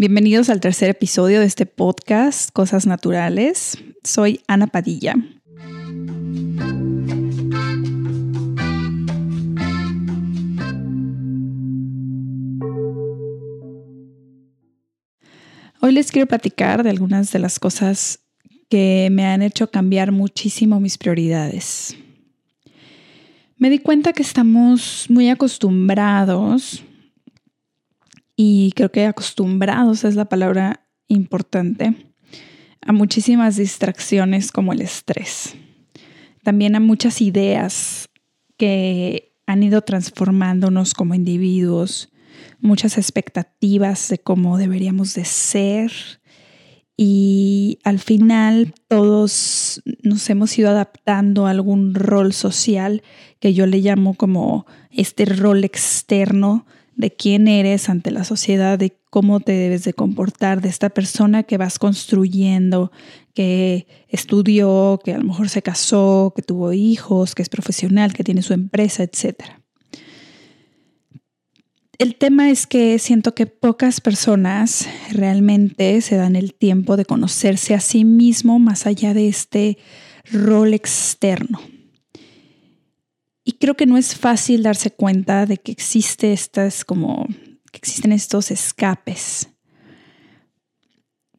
Bienvenidos al tercer episodio de este podcast, Cosas Naturales. Soy Ana Padilla. Hoy les quiero platicar de algunas de las cosas que me han hecho cambiar muchísimo mis prioridades. Me di cuenta que estamos muy acostumbrados y creo que acostumbrados es la palabra importante a muchísimas distracciones como el estrés. También a muchas ideas que han ido transformándonos como individuos, muchas expectativas de cómo deberíamos de ser y al final todos nos hemos ido adaptando a algún rol social que yo le llamo como este rol externo de quién eres ante la sociedad, de cómo te debes de comportar, de esta persona que vas construyendo, que estudió, que a lo mejor se casó, que tuvo hijos, que es profesional, que tiene su empresa, etc. El tema es que siento que pocas personas realmente se dan el tiempo de conocerse a sí mismo más allá de este rol externo. Y creo que no es fácil darse cuenta de que estas como existen estos escapes.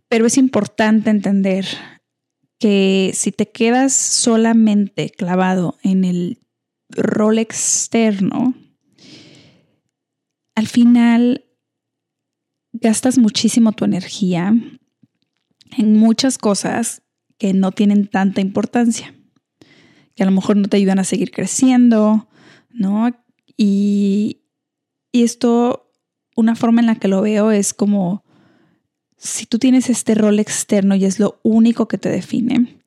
Pero es importante entender que si te quedas solamente clavado en el rol externo, al final gastas muchísimo tu energía en muchas cosas que no tienen tanta importancia que a lo mejor no te ayudan a seguir creciendo, ¿no? Y, esto, una forma en la que lo veo es como si tú tienes este rol externo y es lo único que te define,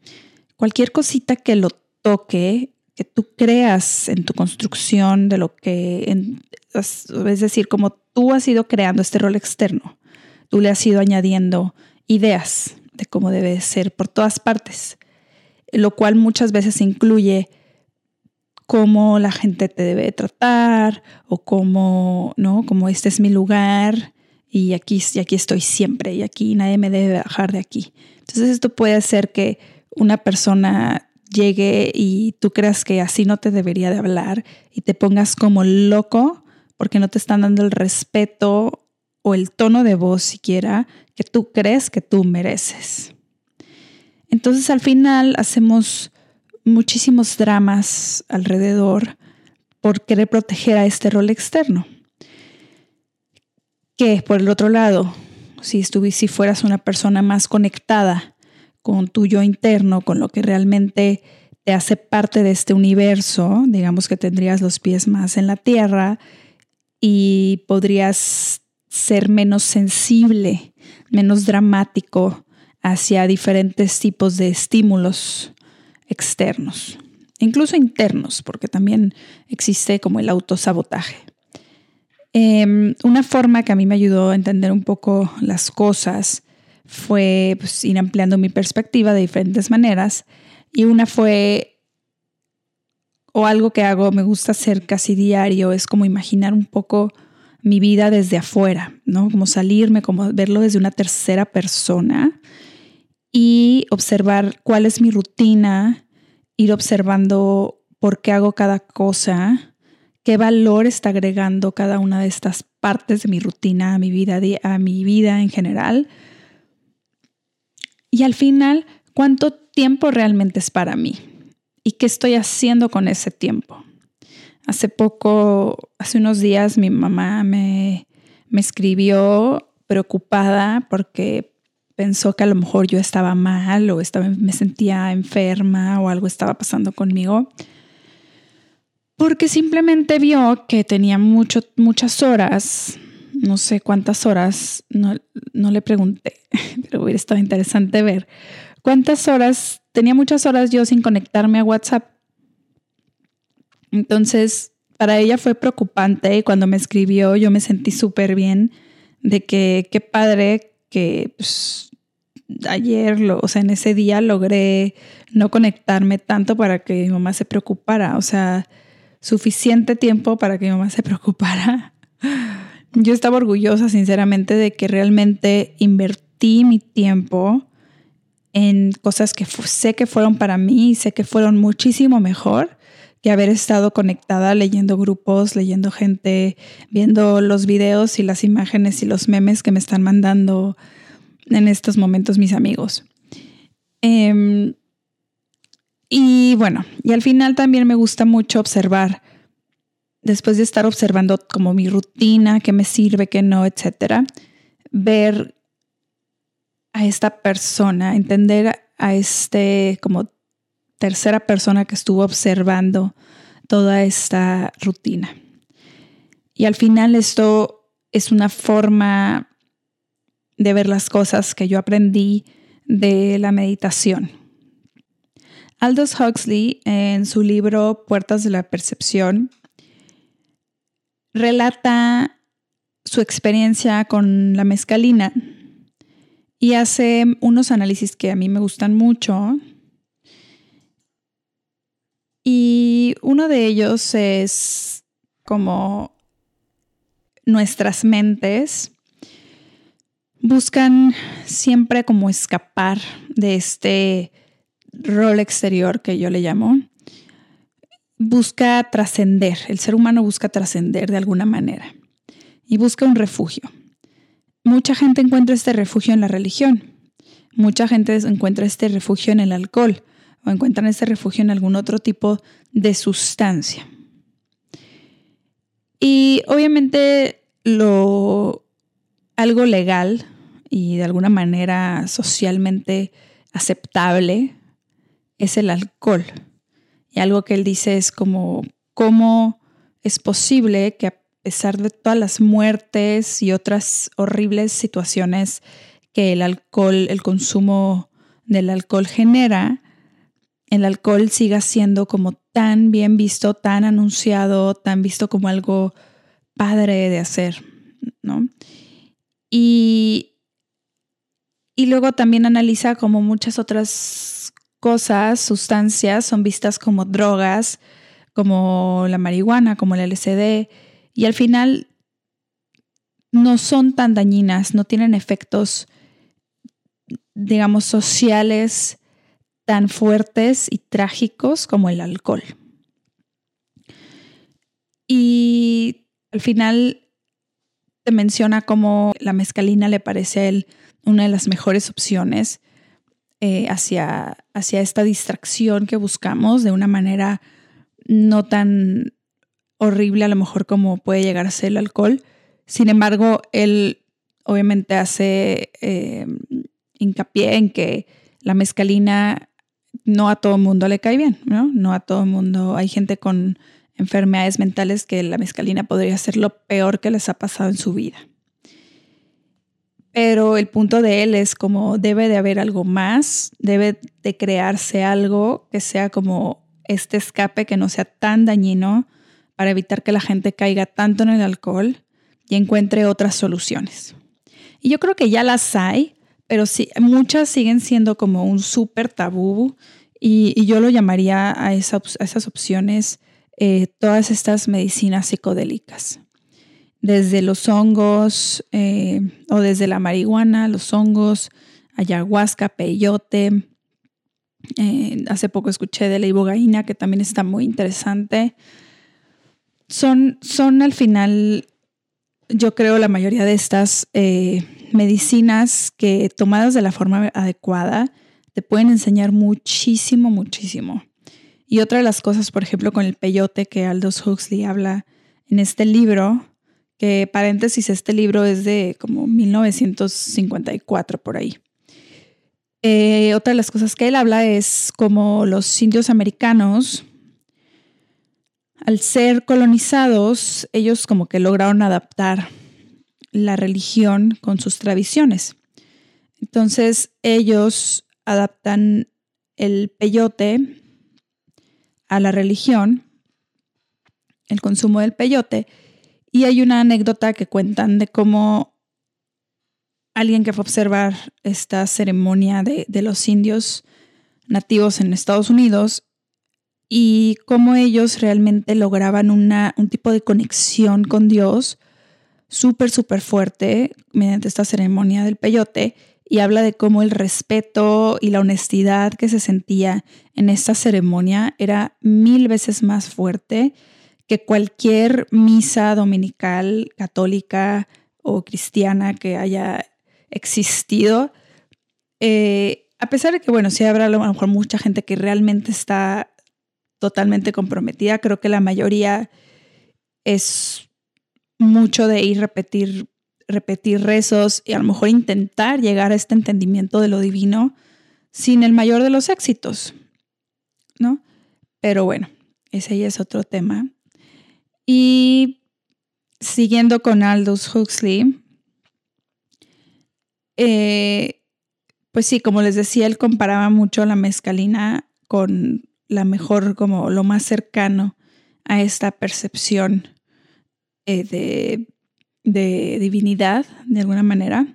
cualquier cosita que lo toque, que tú creas en tu construcción de lo que, es decir, como tú has ido creando este rol externo, tú le has ido añadiendo ideas de cómo debe ser por todas partes lo cual muchas veces incluye cómo la gente te debe tratar o cómo, ¿no? Como este es mi lugar y aquí, y aquí estoy siempre y aquí nadie me debe bajar de aquí. Entonces esto puede hacer que una persona llegue y tú creas que así no te debería de hablar y te pongas como loco porque no te están dando el respeto o el tono de voz siquiera que tú crees que tú mereces. Entonces al final hacemos muchísimos dramas alrededor por querer proteger a este rol externo. Que por el otro lado, si, si fueras una persona más conectada con tu yo interno, con lo que realmente te hace parte de este universo, digamos que tendrías los pies más en la tierra y podrías ser menos sensible, menos dramático, hacia diferentes tipos de estímulos externos, incluso internos, porque también existe como el autosabotaje. Em, una forma que a mí me ayudó a entender un poco las cosas fue pues, ir ampliando mi perspectiva de diferentes maneras y una fue, o algo que hago, me gusta hacer casi diario, es como imaginar un poco mi vida desde afuera, ¿no? Como salirme, como verlo desde una tercera persona y observar cuál es mi rutina, ir observando por qué hago cada cosa, qué valor está agregando cada una de estas partes de mi rutina a mi vida, a mi vida en general. Y al final, cuánto tiempo realmente es para mí y qué estoy haciendo con ese tiempo. Hace poco, hace unos días, mi mamá me, me escribió preocupada porque pensó que a lo mejor yo estaba mal o estaba, me sentía enferma o algo estaba pasando conmigo. Porque simplemente vio que tenía mucho, muchas horas, no sé cuántas horas, no, no le pregunté, pero hubiera estado interesante ver cuántas horas, tenía muchas horas yo sin conectarme a WhatsApp. Entonces, para ella fue preocupante y cuando me escribió yo me sentí súper bien de que qué padre que pues, ayer, o sea, en ese día logré no conectarme tanto para que mi mamá se preocupara, o sea, suficiente tiempo para que mi mamá se preocupara. yo estaba orgullosa, sinceramente, de que realmente invertí mi tiempo en cosas que sé que fueron para mí y sé que fueron muchísimo mejor que haber estado conectada leyendo grupos, leyendo gente, viendo los videos y las imágenes y los memes que me están mandando en estos momentos mis amigos. Em, y bueno, y al final también me gusta mucho observar, después de estar observando como mi rutina, qué me sirve, qué no, etcétera, ver a esta persona, entender a este como tercera persona que estuvo observando toda esta rutina. Y al final esto es una forma de ver las cosas que yo aprendí de la meditación. Aldous Huxley, en su libro Puertas de la Percepción, relata su experiencia con la mezcalina y hace unos análisis que a mí me gustan mucho. Y uno de ellos es como nuestras mentes buscan siempre como escapar de este rol exterior que yo le llamo. Busca trascender, el ser humano busca trascender de alguna manera y busca un refugio. Mucha gente encuentra este refugio en la religión, mucha gente encuentra este refugio en el alcohol o encuentran este refugio en algún otro tipo de sustancia. Y obviamente lo algo legal y de alguna manera socialmente aceptable es el alcohol. Y algo que él dice es como, ¿cómo es posible que a pesar de todas las muertes y otras horribles situaciones que el alcohol, el consumo del alcohol genera, el alcohol siga siendo como tan bien visto, tan anunciado, tan visto como algo padre de hacer, ¿no? Y y luego también analiza como muchas otras cosas, sustancias, son vistas como drogas, como la marihuana, como el LSD, y al final no son tan dañinas, no tienen efectos, digamos, sociales tan fuertes y trágicos como el alcohol. Y al final te menciona cómo la mezcalina le parece a él una de las mejores opciones eh, hacia, hacia esta distracción que buscamos de una manera no tan horrible a lo mejor como puede llegar a ser el alcohol. Sin embargo, él obviamente hace eh, hincapié en que la mezcalina no a todo mundo le cae bien, ¿no? No a todo el mundo. Hay gente con enfermedades mentales que la mezcalina podría ser lo peor que les ha pasado en su vida. Pero el punto de él es como debe de haber algo más, debe de crearse algo que sea como este escape que no sea tan dañino para evitar que la gente caiga tanto en el alcohol y encuentre otras soluciones. Y yo creo que ya las hay, pero sí, muchas siguen siendo como un súper tabú y, yo lo llamaría a, esas opciones eh, todas estas medicinas psicodélicas desde los hongos eh, o desde la marihuana, los hongos, ayahuasca, peyote. Eh, hace poco escuché de la ibogaína, que también está muy interesante. Son, son al final, yo creo, la mayoría de estas medicinas que tomadas de la forma adecuada te pueden enseñar muchísimo, muchísimo. Y otra de las cosas, por ejemplo, con el peyote que Aldous Huxley habla en este libro, que paréntesis, este libro es de como 1954 por ahí. Eh, otra de las cosas que él habla es como los indios americanos, al ser colonizados, ellos como que lograron adaptar la religión con sus tradiciones. Entonces ellos adaptan el peyote a la religión, el consumo del peyote, y hay una anécdota que cuentan de cómo alguien que fue a observar esta ceremonia de, los indios nativos en Estados Unidos y cómo ellos realmente lograban una, un tipo de conexión con Dios súper, súper fuerte mediante esta ceremonia del peyote y habla de cómo el respeto y la honestidad que se sentía en esta ceremonia era mil veces más fuerte que cualquier misa dominical católica o cristiana que haya existido. Eh, a pesar de que, bueno, sí habrá a lo mejor mucha gente que realmente está totalmente comprometida, creo que la mayoría es mucho de ir repetir repetir rezos y a lo mejor intentar llegar a este entendimiento de lo divino sin el mayor de los éxitos, ¿no? Pero bueno, ese ya es otro tema. Y siguiendo con Aldous Huxley, eh, pues sí, como les decía, él comparaba mucho la mezcalina con la mejor, como lo más cercano a esta percepción eh, de de divinidad, de alguna manera.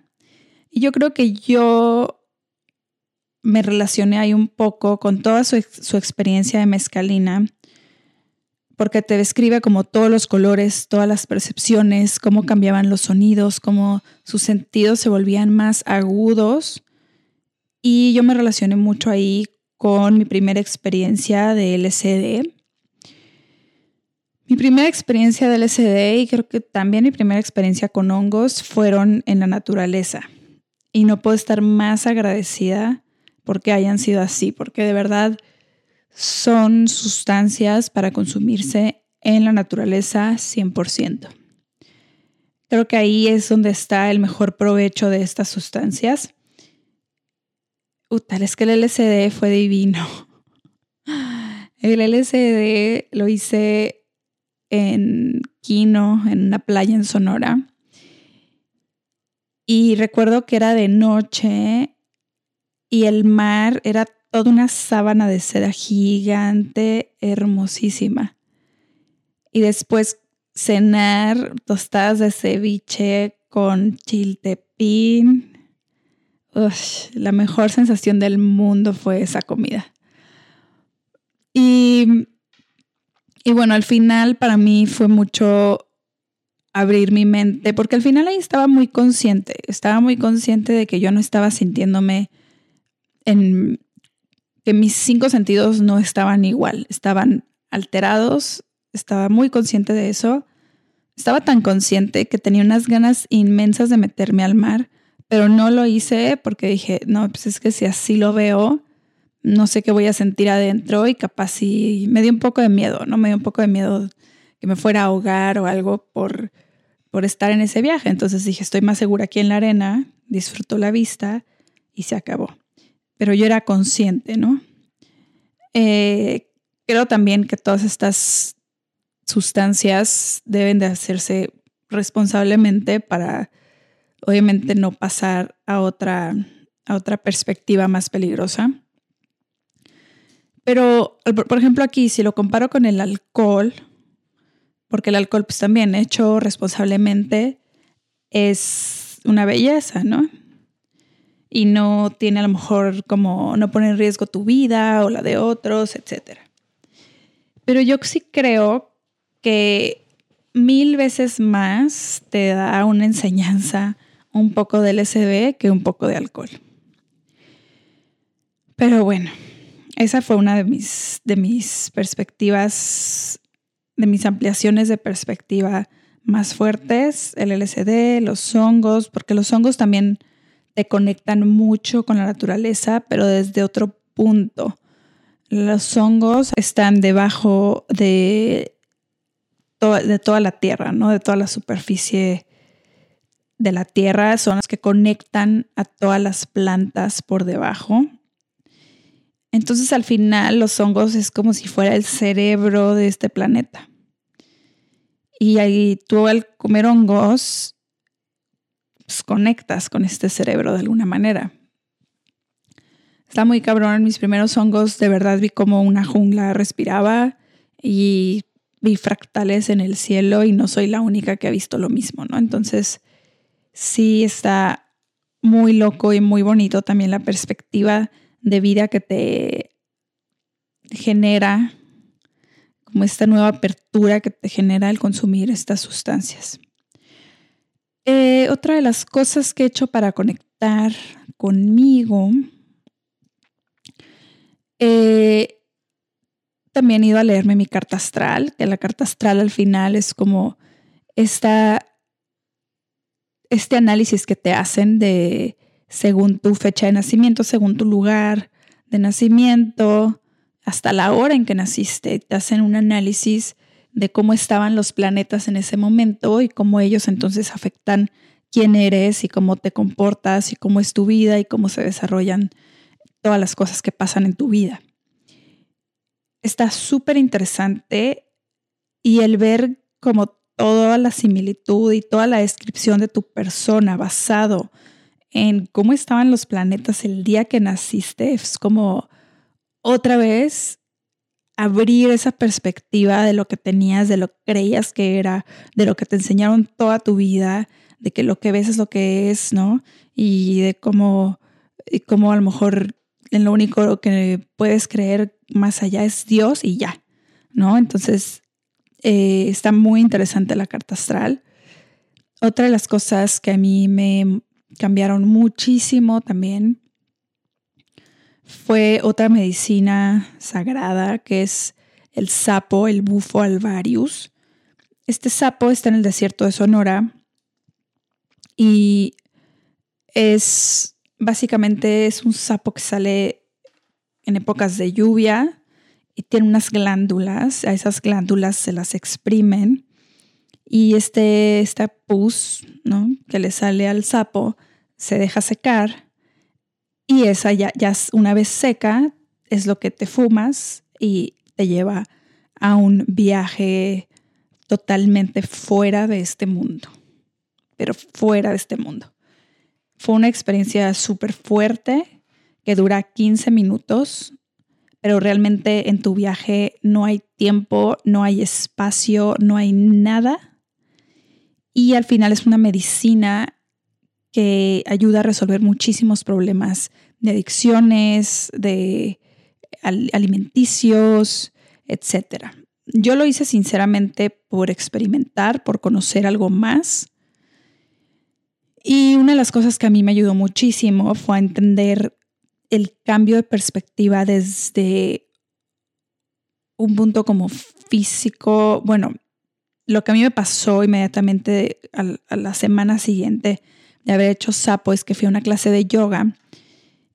Y yo creo que yo me relacioné ahí un poco con toda su, experiencia de mezcalina, porque te describe como todos los colores, todas las percepciones, cómo cambiaban los sonidos, cómo sus sentidos se volvían más agudos. Y yo me relacioné mucho ahí con mi primera experiencia de LCD mi primera experiencia del LSD y creo que también mi primera experiencia con hongos fueron en la naturaleza. Y no puedo estar más agradecida porque hayan sido así, porque de verdad son sustancias para consumirse en la naturaleza 100%. Creo que ahí es donde está el mejor provecho de estas sustancias. tal es que el LSD fue divino. El LSD lo hice en Quino, en una playa en Sonora. Y recuerdo que era de noche y el mar era toda una sábana de seda gigante, hermosísima. Y después cenar tostadas de ceviche con chiltepín. la mejor sensación del mundo fue esa comida. Y y bueno, al final para mí fue mucho abrir mi mente, porque al final ahí estaba muy consciente, estaba muy consciente de que yo no estaba sintiéndome en que mis cinco sentidos no estaban igual, estaban alterados, estaba muy consciente de eso, estaba tan consciente que tenía unas ganas inmensas de meterme al mar, pero no lo hice porque dije, no, pues es que si así lo veo, no sé qué voy a sentir adentro y capaz sí me dio un poco de miedo, ¿no? Me dio un poco de miedo que me fuera a ahogar o algo por, por estar en ese viaje. Entonces dije, estoy más segura aquí en la arena, disfruto la vista y se acabó. Pero yo era consciente, ¿no? Eh, creo también que todas estas sustancias deben de hacerse responsablemente para, obviamente, no pasar a otra, a otra perspectiva más peligrosa. Pero, por ejemplo, aquí, si lo comparo con el alcohol, porque el alcohol, pues también hecho responsablemente, es una belleza, ¿no? Y no tiene a lo mejor como, no pone en riesgo tu vida o la de otros, etc. Pero yo sí creo que mil veces más te da una enseñanza un poco del LSD que un poco de alcohol. Pero bueno, esa fue una de mis, de mis perspectivas, de mis ampliaciones de perspectiva más fuertes, el LSD, los hongos, porque los hongos también te conectan mucho con la naturaleza, pero desde otro punto. Los hongos están debajo de, de toda la tierra, ¿no? De toda la superficie de la tierra, son los que conectan a todas las plantas por debajo. Entonces al final los hongos es como si fuera el cerebro de este planeta. Y ahí tú al comer hongos, pues, conectas con este cerebro de alguna manera. Está muy cabrón. En mis primeros hongos de verdad vi como una jungla respiraba y vi fractales en el cielo y no soy la única que ha visto lo mismo, ¿no? Entonces sí está muy loco y muy bonito también la perspectiva de vida que te genera, como esta nueva apertura que te genera el consumir estas sustancias. Eh, otra de las cosas que he hecho para conectar conmigo, eh, también he ido a leerme mi carta astral, que la carta astral al final es como esta, este análisis que te hacen de según tu fecha de nacimiento, según tu lugar de nacimiento, hasta la hora en que naciste. Te hacen un análisis de cómo estaban los planetas en ese momento y cómo ellos entonces afectan quién eres y cómo te comportas y cómo es tu vida y cómo se desarrollan todas las cosas que pasan en tu vida. Está súper interesante y el ver como toda la similitud y toda la descripción de tu persona basado en cómo estaban los planetas el día que naciste es como otra vez abrir esa perspectiva de lo que tenías, de lo que creías que era, de lo que te enseñaron toda tu vida, de que lo que ves es lo que es, ¿no? Y de cómo, y cómo a lo mejor en lo único que puedes creer más allá es Dios y ya, ¿no? Entonces, eh, está muy interesante la carta astral. Otra de las cosas que a mí me cambiaron muchísimo también fue otra medicina sagrada que es el sapo, el bufo alvarius. Este sapo está en el desierto de Sonora y es básicamente es un sapo que sale en épocas de lluvia y tiene unas glándulas, a esas glándulas se las exprimen y este, esta pus ¿no? que le sale al sapo se deja secar y esa ya, ya una vez seca es lo que te fumas y te lleva a un viaje totalmente fuera de este mundo, pero fuera de este mundo. Fue una experiencia súper fuerte que dura 15 minutos, pero realmente en tu viaje no hay tiempo, no hay espacio, no hay nada. Y al final es una medicina que ayuda a resolver muchísimos problemas de adicciones, de alimenticios, etc. Yo lo hice sinceramente por experimentar, por conocer algo más. Y una de las cosas que a mí me ayudó muchísimo fue a entender el cambio de perspectiva desde un punto como físico. Bueno, lo que a mí me pasó inmediatamente a la semana siguiente de haber hecho sapo es que fui a una clase de yoga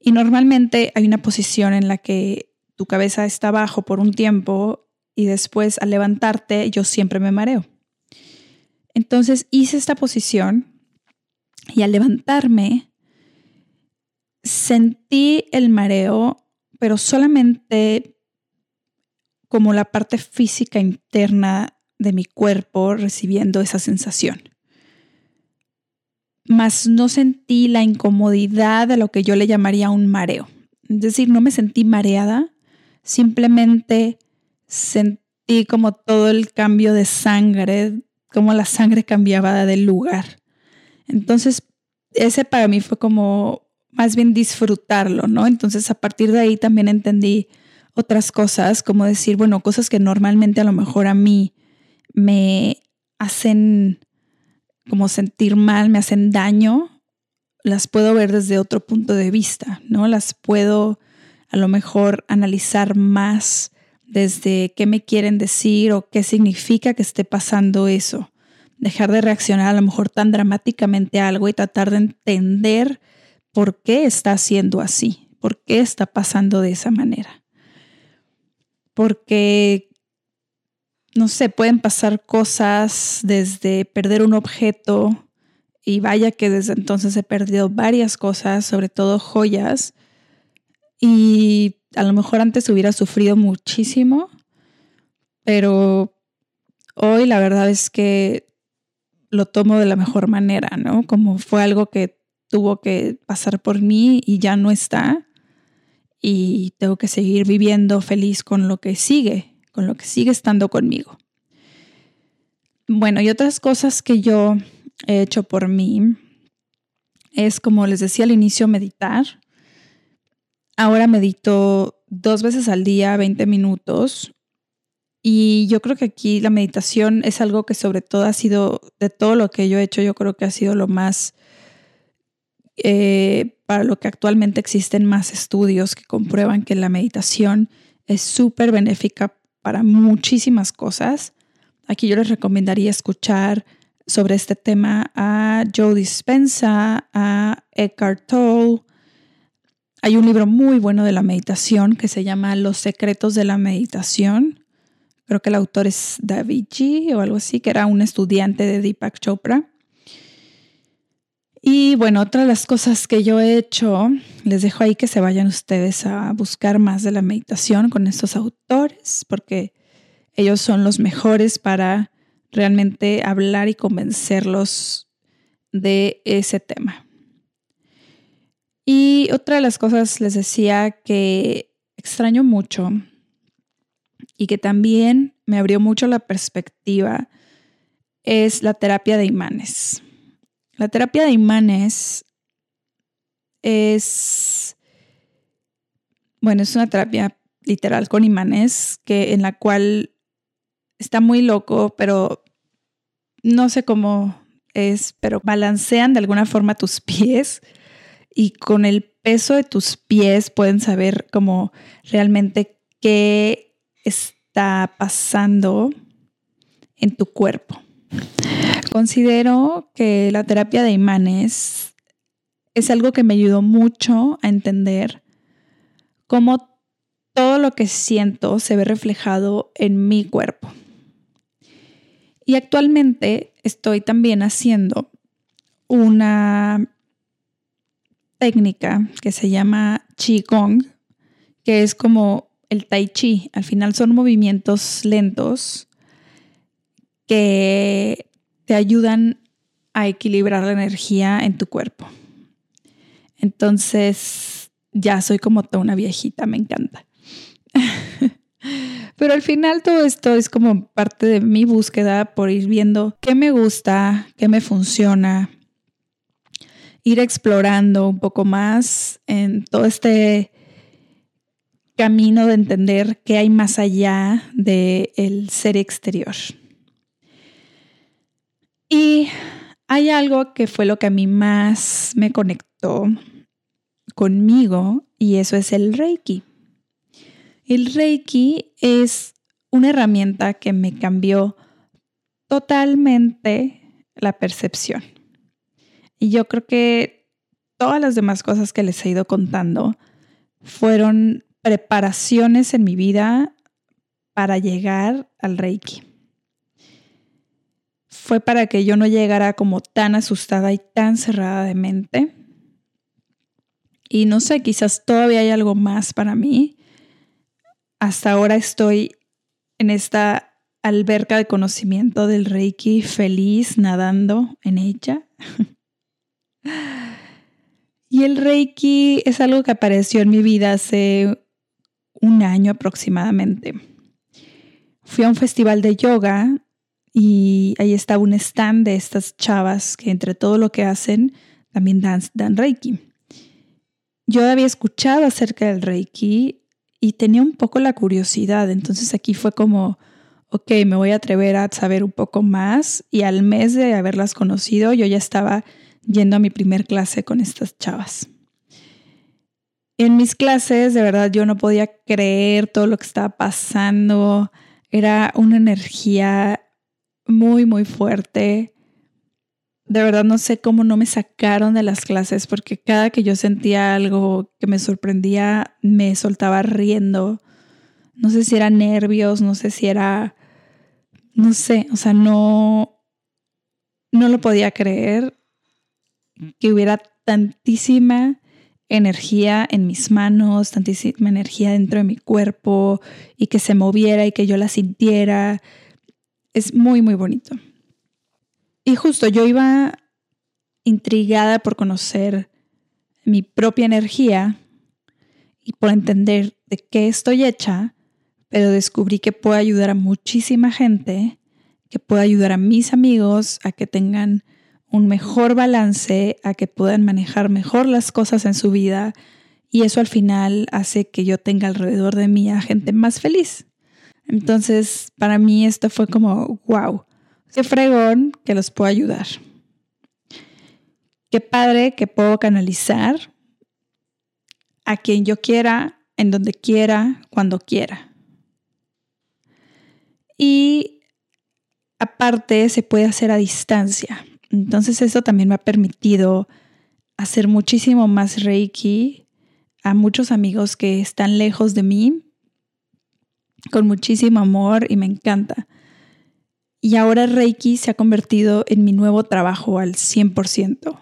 y normalmente hay una posición en la que tu cabeza está abajo por un tiempo y después al levantarte yo siempre me mareo. Entonces hice esta posición y al levantarme sentí el mareo, pero solamente como la parte física interna de mi cuerpo recibiendo esa sensación mas no sentí la incomodidad de lo que yo le llamaría un mareo. Es decir, no me sentí mareada, simplemente sentí como todo el cambio de sangre, como la sangre cambiaba de lugar. Entonces, ese para mí fue como más bien disfrutarlo, ¿no? Entonces, a partir de ahí también entendí otras cosas, como decir, bueno, cosas que normalmente a lo mejor a mí me hacen como sentir mal, me hacen daño, las puedo ver desde otro punto de vista, ¿no? Las puedo a lo mejor analizar más desde qué me quieren decir o qué significa que esté pasando eso. Dejar de reaccionar a lo mejor tan dramáticamente a algo y tratar de entender por qué está haciendo así, por qué está pasando de esa manera. Porque no sé, pueden pasar cosas desde perder un objeto y vaya que desde entonces he perdido varias cosas, sobre todo joyas, y a lo mejor antes hubiera sufrido muchísimo, pero hoy la verdad es que lo tomo de la mejor manera, ¿no? Como fue algo que tuvo que pasar por mí y ya no está, y tengo que seguir viviendo feliz con lo que sigue, con lo que sigue estando conmigo. Bueno, y otras cosas que yo he hecho por mí es, como les decía al inicio, meditar. Ahora medito dos veces al día, 20 minutos. Y yo creo que aquí la meditación es algo que sobre todo ha sido, de todo lo que yo he hecho, yo creo que ha sido lo más, eh, para lo que actualmente existen más estudios que comprueban que la meditación es súper benéfica para muchísimas cosas. Aquí yo les recomendaría escuchar sobre este tema a Joe Dispensa, a Eckhart Tolle. Hay un libro muy bueno de la meditación que se llama Los secretos de la meditación. Creo que el autor es David G o algo así, que era un estudiante de Deepak Chopra. Y bueno, otra de las cosas que yo he hecho, les dejo ahí que se vayan ustedes a buscar más de la meditación con estos autores, porque ellos son los mejores para realmente hablar y convencerlos de ese tema. Y otra de las cosas les decía que extraño mucho y que también me abrió mucho la perspectiva es la terapia de imanes. La terapia de imanes es, bueno, es una terapia literal con imanes que en la cual está muy loco, pero no sé cómo es, pero balancean de alguna forma tus pies y con el peso de tus pies pueden saber cómo realmente qué está pasando en tu cuerpo. Considero que la terapia de imanes es algo que me ayudó mucho a entender cómo todo lo que siento se ve reflejado en mi cuerpo. Y actualmente estoy también haciendo una técnica que se llama Qigong, que es como el tai chi. Al final son movimientos lentos que te ayudan a equilibrar la energía en tu cuerpo. Entonces, ya soy como toda una viejita, me encanta. Pero al final todo esto es como parte de mi búsqueda por ir viendo qué me gusta, qué me funciona, ir explorando un poco más en todo este camino de entender qué hay más allá del ser exterior. Y hay algo que fue lo que a mí más me conectó conmigo y eso es el Reiki. El Reiki es una herramienta que me cambió totalmente la percepción. Y yo creo que todas las demás cosas que les he ido contando fueron preparaciones en mi vida para llegar al Reiki. Fue para que yo no llegara como tan asustada y tan cerrada de mente. Y no sé, quizás todavía hay algo más para mí. Hasta ahora estoy en esta alberca de conocimiento del Reiki feliz nadando en ella. y el Reiki es algo que apareció en mi vida hace un año aproximadamente. Fui a un festival de yoga y ahí estaba un stand de estas chavas que entre todo lo que hacen también dan, dan Reiki. Yo había escuchado acerca del Reiki y tenía un poco la curiosidad, entonces aquí fue como, ok, me voy a atrever a saber un poco más y al mes de haberlas conocido yo ya estaba yendo a mi primer clase con estas chavas en mis clases, de verdad, yo no podía creer todo lo que estaba pasando. Era una energía muy, muy fuerte. De verdad, no sé cómo no me sacaron de las clases porque cada que yo sentía algo que me sorprendía, me soltaba riendo. No sé si era nervios, no sé si era, no sé, o sea, no, no lo podía creer que hubiera tantísima energía en mis manos, tantísima energía dentro de mi cuerpo y que se moviera y que yo la sintiera. Es muy, muy bonito. Y justo yo iba intrigada por conocer mi propia energía y por entender de qué estoy hecha, pero descubrí que puedo ayudar a muchísima gente, que puedo ayudar a mis amigos a que tengan un mejor balance, a que puedan manejar mejor las cosas en su vida y eso al final hace que yo tenga alrededor de mí a gente más feliz. Entonces, para mí esto fue como, wow, qué fregón que los puedo ayudar. Qué padre que puedo canalizar a quien yo quiera, en donde quiera, cuando quiera. Y aparte se puede hacer a distancia. Entonces eso también me ha permitido hacer muchísimo más Reiki a muchos amigos que están lejos de mí, con muchísimo amor y me encanta. Y ahora Reiki se ha convertido en mi nuevo trabajo al 100%.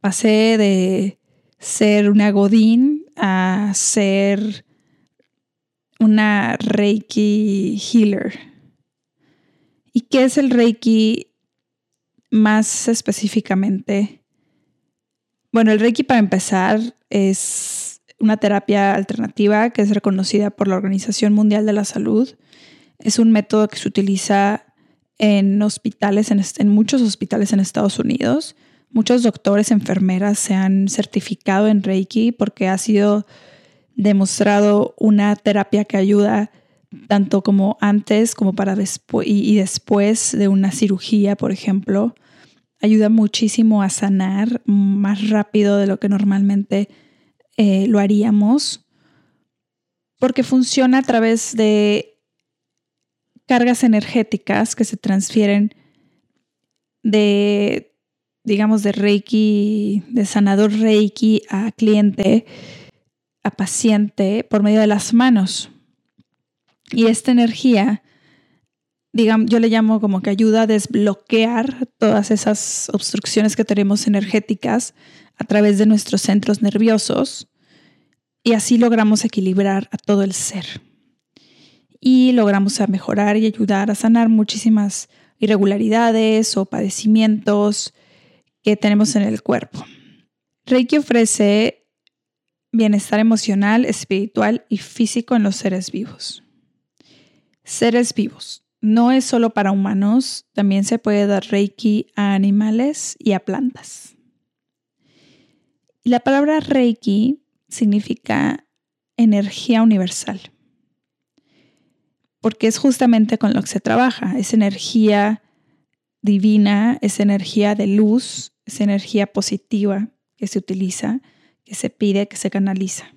Pasé de ser una Godín a ser una Reiki healer. ¿Y qué es el Reiki más específicamente? Bueno, el Reiki para empezar es una terapia alternativa que es reconocida por la Organización Mundial de la Salud. Es un método que se utiliza en hospitales, en, muchos hospitales en Estados Unidos. Muchos doctores, enfermeras se han certificado en Reiki porque ha sido demostrado una terapia que ayuda tanto como antes como para después y, después de una cirugía, por ejemplo. Ayuda muchísimo a sanar más rápido de lo que normalmente eh, lo haríamos porque funciona a través de cargas energéticas que se transfieren de, digamos, de Reiki, de sanador Reiki a cliente, a paciente, por medio de las manos. Y esta energía, digamos, yo le llamo como que ayuda a desbloquear todas esas obstrucciones que tenemos energéticas a través de nuestros centros nerviosos y así logramos equilibrar a todo el ser y logramos mejorar y ayudar a sanar muchísimas irregularidades o padecimientos que tenemos en el cuerpo. Reiki ofrece bienestar emocional, espiritual y físico en los seres vivos. Seres vivos. No es solo para humanos, también se puede dar Reiki a animales y a plantas. la palabra Reiki significa energía universal porque es justamente con lo que se trabaja, es energía divina, es energía de luz, es energía positiva que se utiliza, que se pide, que se canaliza.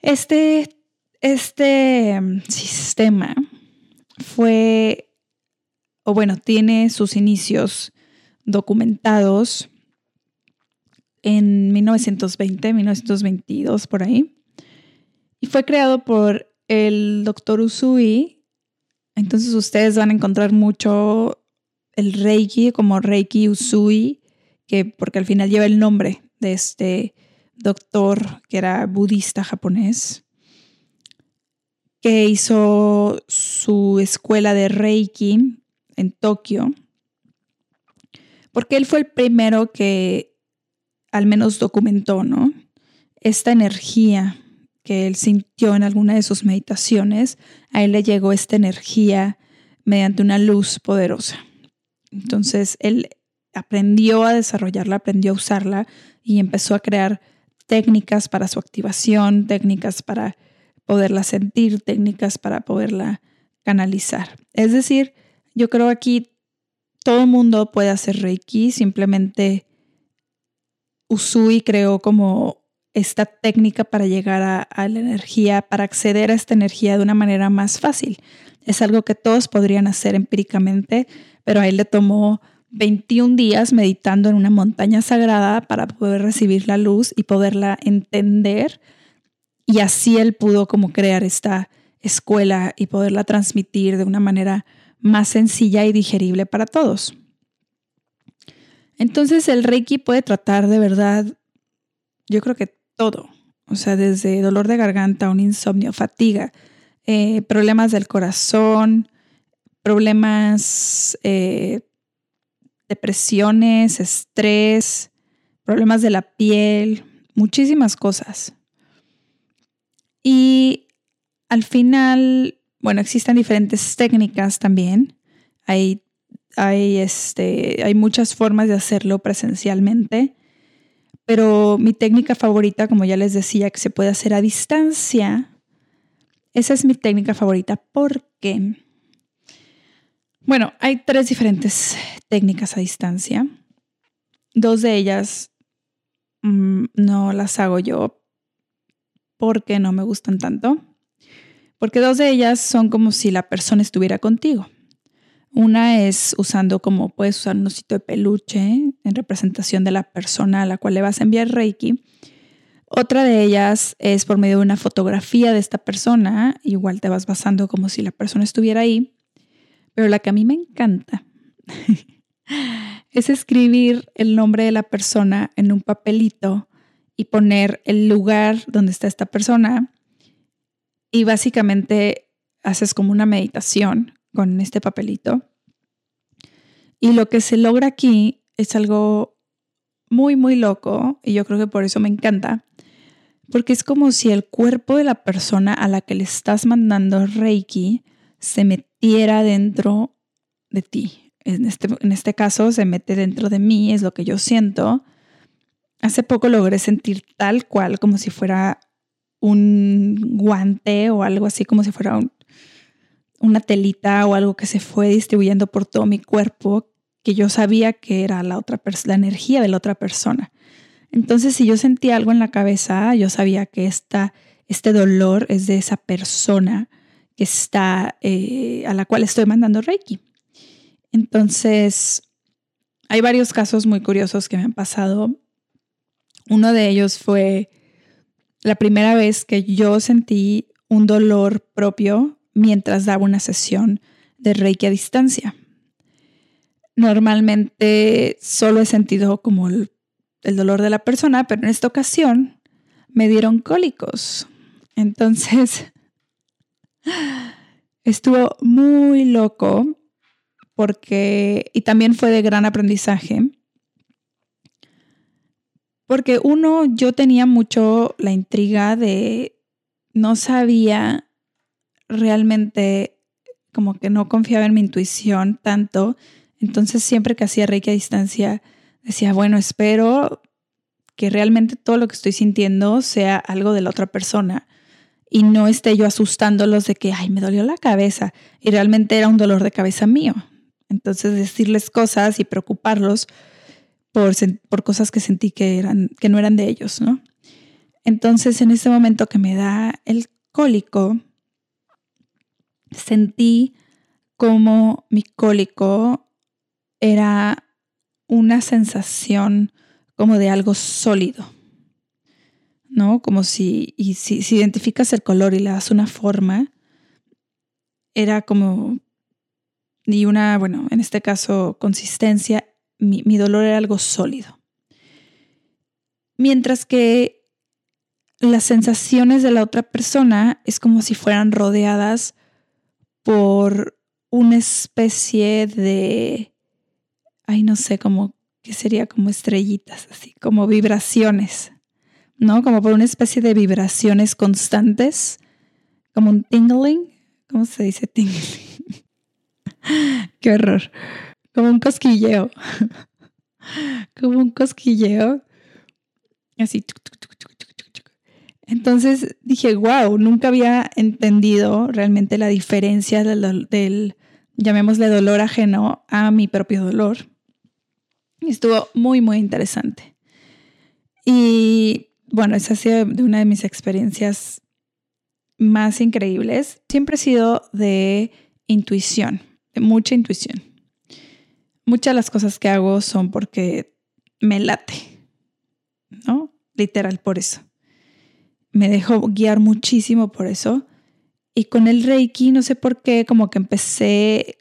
Este, este mm, sistema fue, o bueno, tiene sus inicios documentados en 1920, 1922, por ahí, y fue creado por el doctor Usui, entonces ustedes van a encontrar mucho el Reiki como Reiki Usui, que porque al final lleva el nombre de este doctor que era budista japonés, que hizo su escuela de Reiki en Tokio, porque él fue el primero que al menos documentó, ¿no? Esta energía que él sintió en alguna de sus meditaciones, a él le llegó esta energía mediante una luz poderosa. Entonces él aprendió a desarrollarla, aprendió a usarla y empezó a crear técnicas para su activación, técnicas para poderla sentir, técnicas para poderla canalizar. Es decir, yo creo aquí todo el mundo puede hacer Reiki, simplemente Usui creó como esta técnica para llegar a, la energía, para acceder a esta energía de una manera más fácil. Es algo que todos podrían hacer empíricamente, pero a él le tomó 21 días meditando en una montaña sagrada para poder recibir la luz y poderla entender. Y así él pudo como crear esta escuela y poderla transmitir de una manera más sencilla y digerible para todos. Entonces el Reiki puede tratar de verdad, yo creo que todo. O sea, desde dolor de garganta, un insomnio, fatiga, eh, problemas del corazón, problemas, eh, depresiones, estrés, problemas de la piel, muchísimas cosas. Y al final, bueno, existen diferentes técnicas también. Hay, hay, este, hay muchas formas de hacerlo presencialmente. Pero mi técnica favorita, como ya les decía, que se puede hacer a distancia, esa es mi técnica favorita porque, bueno, hay tres diferentes técnicas a distancia. Dos de ellas mm, no las hago yo porque no me gustan tanto. Porque dos de ellas son como si la persona estuviera contigo. Una es usando como puedes usar un osito de peluche en representación de la persona a la cual le vas a enviar Reiki. Otra de ellas es por medio de una fotografía de esta persona. Igual te vas basando como si la persona estuviera ahí. Pero la que a mí me encanta es escribir el nombre de la persona en un papelito y poner el lugar donde está esta persona. Y básicamente haces como una meditación con este papelito. Y lo que se logra aquí es algo muy, muy loco y yo creo que por eso me encanta, porque es como si el cuerpo de la persona a la que le estás mandando Reiki se metiera dentro de ti. En este, en este caso se mete dentro de mí, es lo que yo siento. Hace poco logré sentir tal cual como si fuera un guante o algo así, como si fuera un, una telita o algo que se fue distribuyendo por todo mi cuerpo, que yo sabía que era la otra la energía de la otra persona. Entonces, si yo sentía algo en la cabeza, yo sabía que esta, este dolor es de esa persona que está, eh, a la cual estoy mandando Reiki. Entonces, hay varios casos muy curiosos que me han pasado. Uno de ellos fue la primera vez que yo sentí un dolor propio mientras daba una sesión de Reiki a distancia. Normalmente solo he sentido como el, dolor de la persona, pero en esta ocasión me dieron cólicos. Entonces, estuvo muy loco porque, y también fue de gran aprendizaje, porque uno, yo tenía mucho la intriga de, no sabía realmente como que no confiaba en mi intuición tanto. Entonces siempre que hacía Reiki a distancia, decía, bueno, espero que realmente todo lo que estoy sintiendo sea algo de la otra persona y no esté yo asustándolos de que, ay, me dolió la cabeza y realmente era un dolor de cabeza mío. Entonces decirles cosas y preocuparlos por, por cosas que sentí que, eran, que no eran de ellos, ¿no? Entonces en ese momento que me da el cólico, sentí como mi cólico era una sensación como de algo sólido, ¿no? Como si, y si, identificas el color y le das una forma, era como, y una, bueno, en este caso, consistencia, mi, mi dolor era algo sólido. Mientras que las sensaciones de la otra persona es como si fueran rodeadas por una especie de, ay, no sé, como que sería como estrellitas, así, como vibraciones, ¿no? Como por una especie de vibraciones constantes, como un tingling, ¿cómo se dice tingling? Qué horror, como un cosquilleo, como un cosquilleo, así, entonces dije, wow, nunca había entendido realmente la diferencia del, llamémosle dolor ajeno a mi propio dolor. Estuvo muy, muy interesante. Y bueno, esa ha sido una de mis experiencias más increíbles. Siempre he sido de intuición, de mucha intuición. Muchas de las cosas que hago son porque me late, ¿no? Literal, por eso me dejó guiar muchísimo por eso. Y con el Reiki, no sé por qué, como que empecé,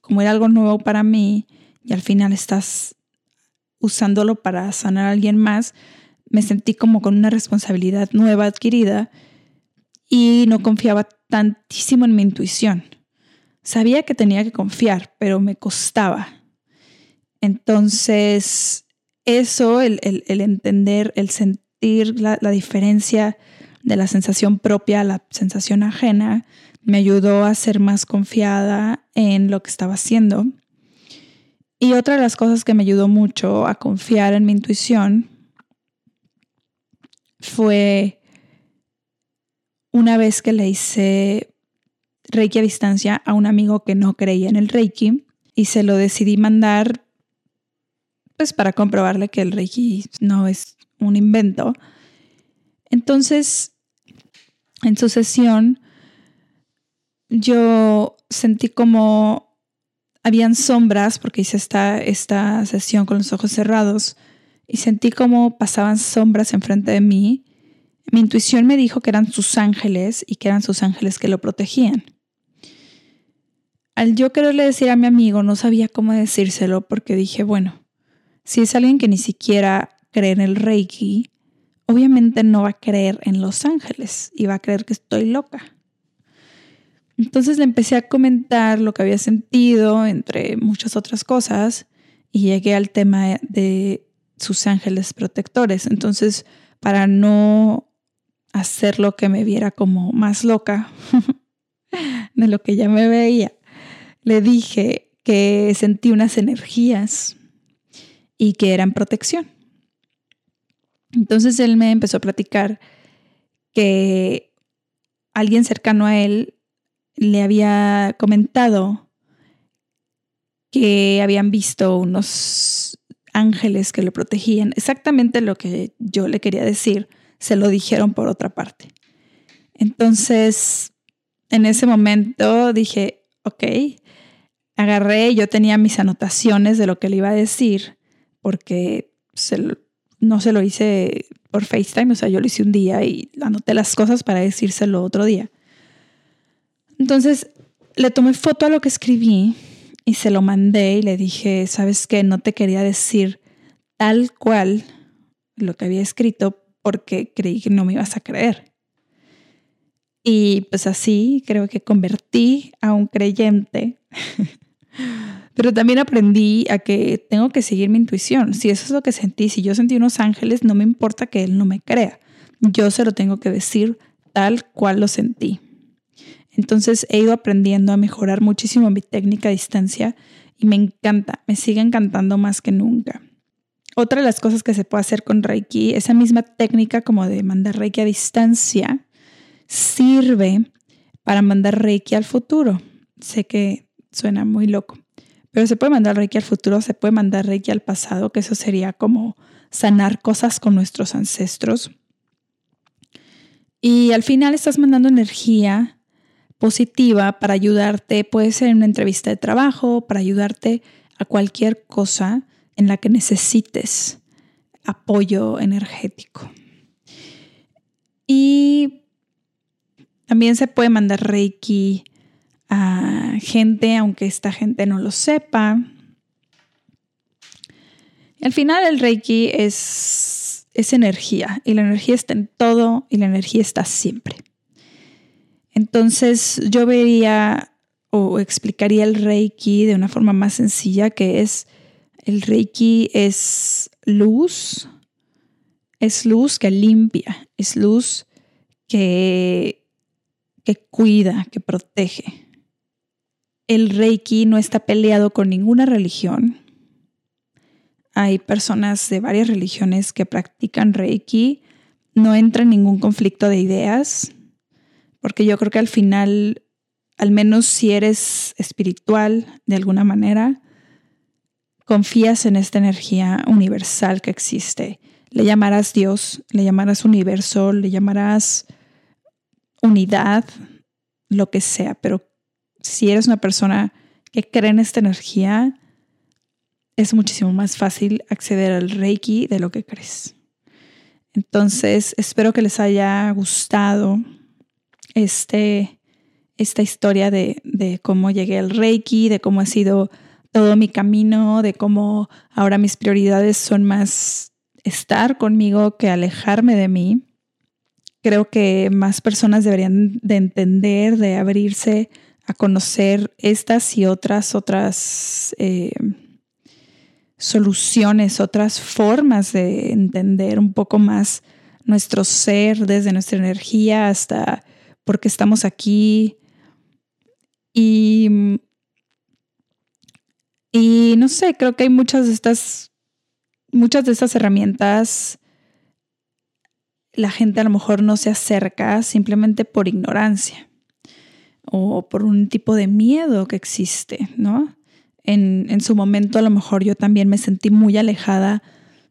como era algo nuevo para mí, y al final estás usándolo para sanar a alguien más, me sentí como con una responsabilidad nueva adquirida y no confiaba tantísimo en mi intuición. Sabía que tenía que confiar, pero me costaba. Entonces, eso, el, el entender, el sentir, la, diferencia de la sensación propia a la sensación ajena me ayudó a ser más confiada en lo que estaba haciendo. Y otra de las cosas que me ayudó mucho a confiar en mi intuición fue una vez que le hice Reiki a distancia a un amigo que no creía en el Reiki y se lo decidí mandar pues para comprobarle que el Reiki no es un invento. Entonces, en su sesión, yo sentí como habían sombras, porque hice esta, esta sesión con los ojos cerrados, y sentí como pasaban sombras enfrente de mí. Mi intuición me dijo que eran sus ángeles y que eran sus ángeles que lo protegían. Al yo quererle decir a mi amigo, no sabía cómo decírselo porque dije, bueno, si es alguien que ni siquiera cree en el Reiki, obviamente no va a creer en los ángeles y va a creer que estoy loca. Entonces le empecé a comentar lo que había sentido, entre muchas otras cosas, y llegué al tema de sus ángeles protectores. Entonces, para no hacer lo que me viera como más loca de lo que ya me veía, le dije que sentí unas energías y que eran protección. Entonces él me empezó a platicar que alguien cercano a él le había comentado que habían visto unos ángeles que lo protegían. Exactamente lo que yo le quería decir, se lo dijeron por otra parte. Entonces, en ese momento dije, ok, agarré, yo tenía mis anotaciones de lo que le iba a decir, porque no se lo hice por FaceTime, o sea, yo lo hice un día y anoté las cosas para decírselo otro día. Entonces, le tomé foto a lo que escribí y se lo mandé y le dije, sabes qué, no te quería decir tal cual lo que había escrito porque creí que no me ibas a creer. Y pues así creo que convertí a un creyente Pero también aprendí a que tengo que seguir mi intuición. Si eso es lo que sentí, si yo sentí unos ángeles, no me importa que él no me crea. Yo se lo tengo que decir tal cual lo sentí. Entonces he ido aprendiendo a mejorar muchísimo mi técnica a distancia y me encanta, me sigue encantando más que nunca. Otra de las cosas que se puede hacer con Reiki, esa misma técnica como de mandar Reiki a distancia, sirve para mandar Reiki al futuro. Sé que suena muy loco. Pero se puede mandar Reiki al futuro, se puede mandar Reiki al pasado, que eso sería como sanar cosas con nuestros ancestros. Y al final estás mandando energía positiva para ayudarte, puede ser en una entrevista de trabajo, para ayudarte a cualquier cosa en la que necesites apoyo energético. Y también se puede mandar Reiki a gente, aunque esta gente no lo sepa. Al final el Reiki es, es energía y la energía está en todo y la energía está siempre. Entonces yo vería o explicaría el Reiki de una forma más sencilla que es el Reiki es luz, es luz que limpia, es luz que, que cuida, que protege el Reiki no está peleado con ninguna religión. Hay personas de varias religiones que practican Reiki. No entra en ningún conflicto de ideas, porque yo creo que al final, al menos si eres espiritual de alguna manera, confías en esta energía universal que existe. Le llamarás Dios, le llamarás universo, le llamarás unidad, lo que sea, pero si eres una persona que cree en esta energía, es muchísimo más fácil acceder al Reiki de lo que crees. Entonces, espero que les haya gustado este, esta historia de, de cómo llegué al Reiki, de cómo ha sido todo mi camino, de cómo ahora mis prioridades son más estar conmigo que alejarme de mí. Creo que más personas deberían de entender, de abrirse a conocer estas y otras, otras eh, soluciones, otras formas de entender un poco más nuestro ser, desde nuestra energía hasta por qué estamos aquí. Y, y no sé, creo que hay muchas de estas, muchas de estas herramientas la gente a lo mejor no se acerca simplemente por ignorancia o por un tipo de miedo que existe, ¿no? En, en, su momento a lo mejor yo también me sentí muy alejada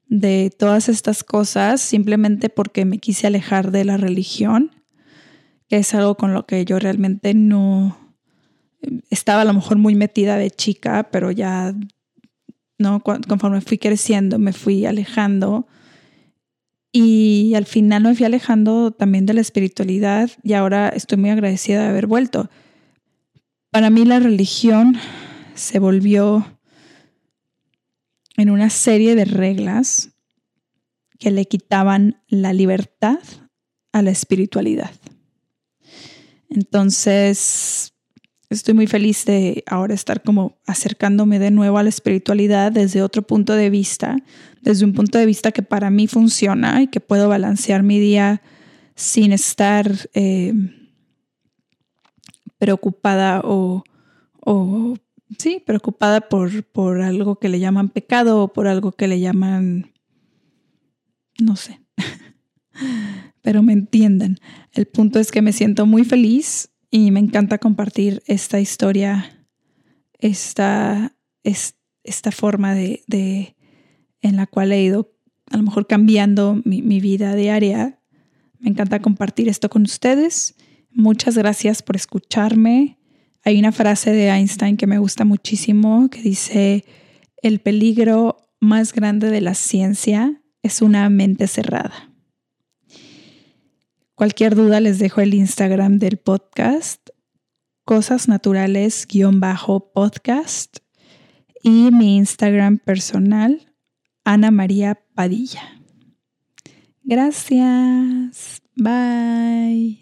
de todas estas cosas simplemente porque me quise alejar de la religión, que es algo con lo que yo realmente no estaba a lo mejor muy metida de chica, pero ya ¿no? Conforme fui creciendo, me fui alejando y al final me fui alejando también de la espiritualidad y ahora estoy muy agradecida de haber vuelto. Para mí la religión se volvió en una serie de reglas que le quitaban la libertad a la espiritualidad. Entonces, estoy muy feliz de ahora estar como acercándome de nuevo a la espiritualidad desde otro punto de vista, desde un punto de vista que para mí funciona y que puedo balancear mi día sin estar eh, preocupada o, o, sí, preocupada por, por algo que le llaman pecado o por algo que le llaman, no sé, pero me entienden. El punto es que me siento muy feliz y me encanta compartir esta historia, esta, esta forma de, en la cual he ido a lo mejor cambiando mi, mi vida diaria. Me encanta compartir esto con ustedes. Muchas gracias por escucharme. Hay una frase de Einstein que me gusta muchísimo que dice, el peligro más grande de la ciencia es una mente cerrada. Cualquier duda les dejo el Instagram del podcast, cosas naturales-podcast y mi Instagram personal, Ana María Padilla. Gracias. Bye.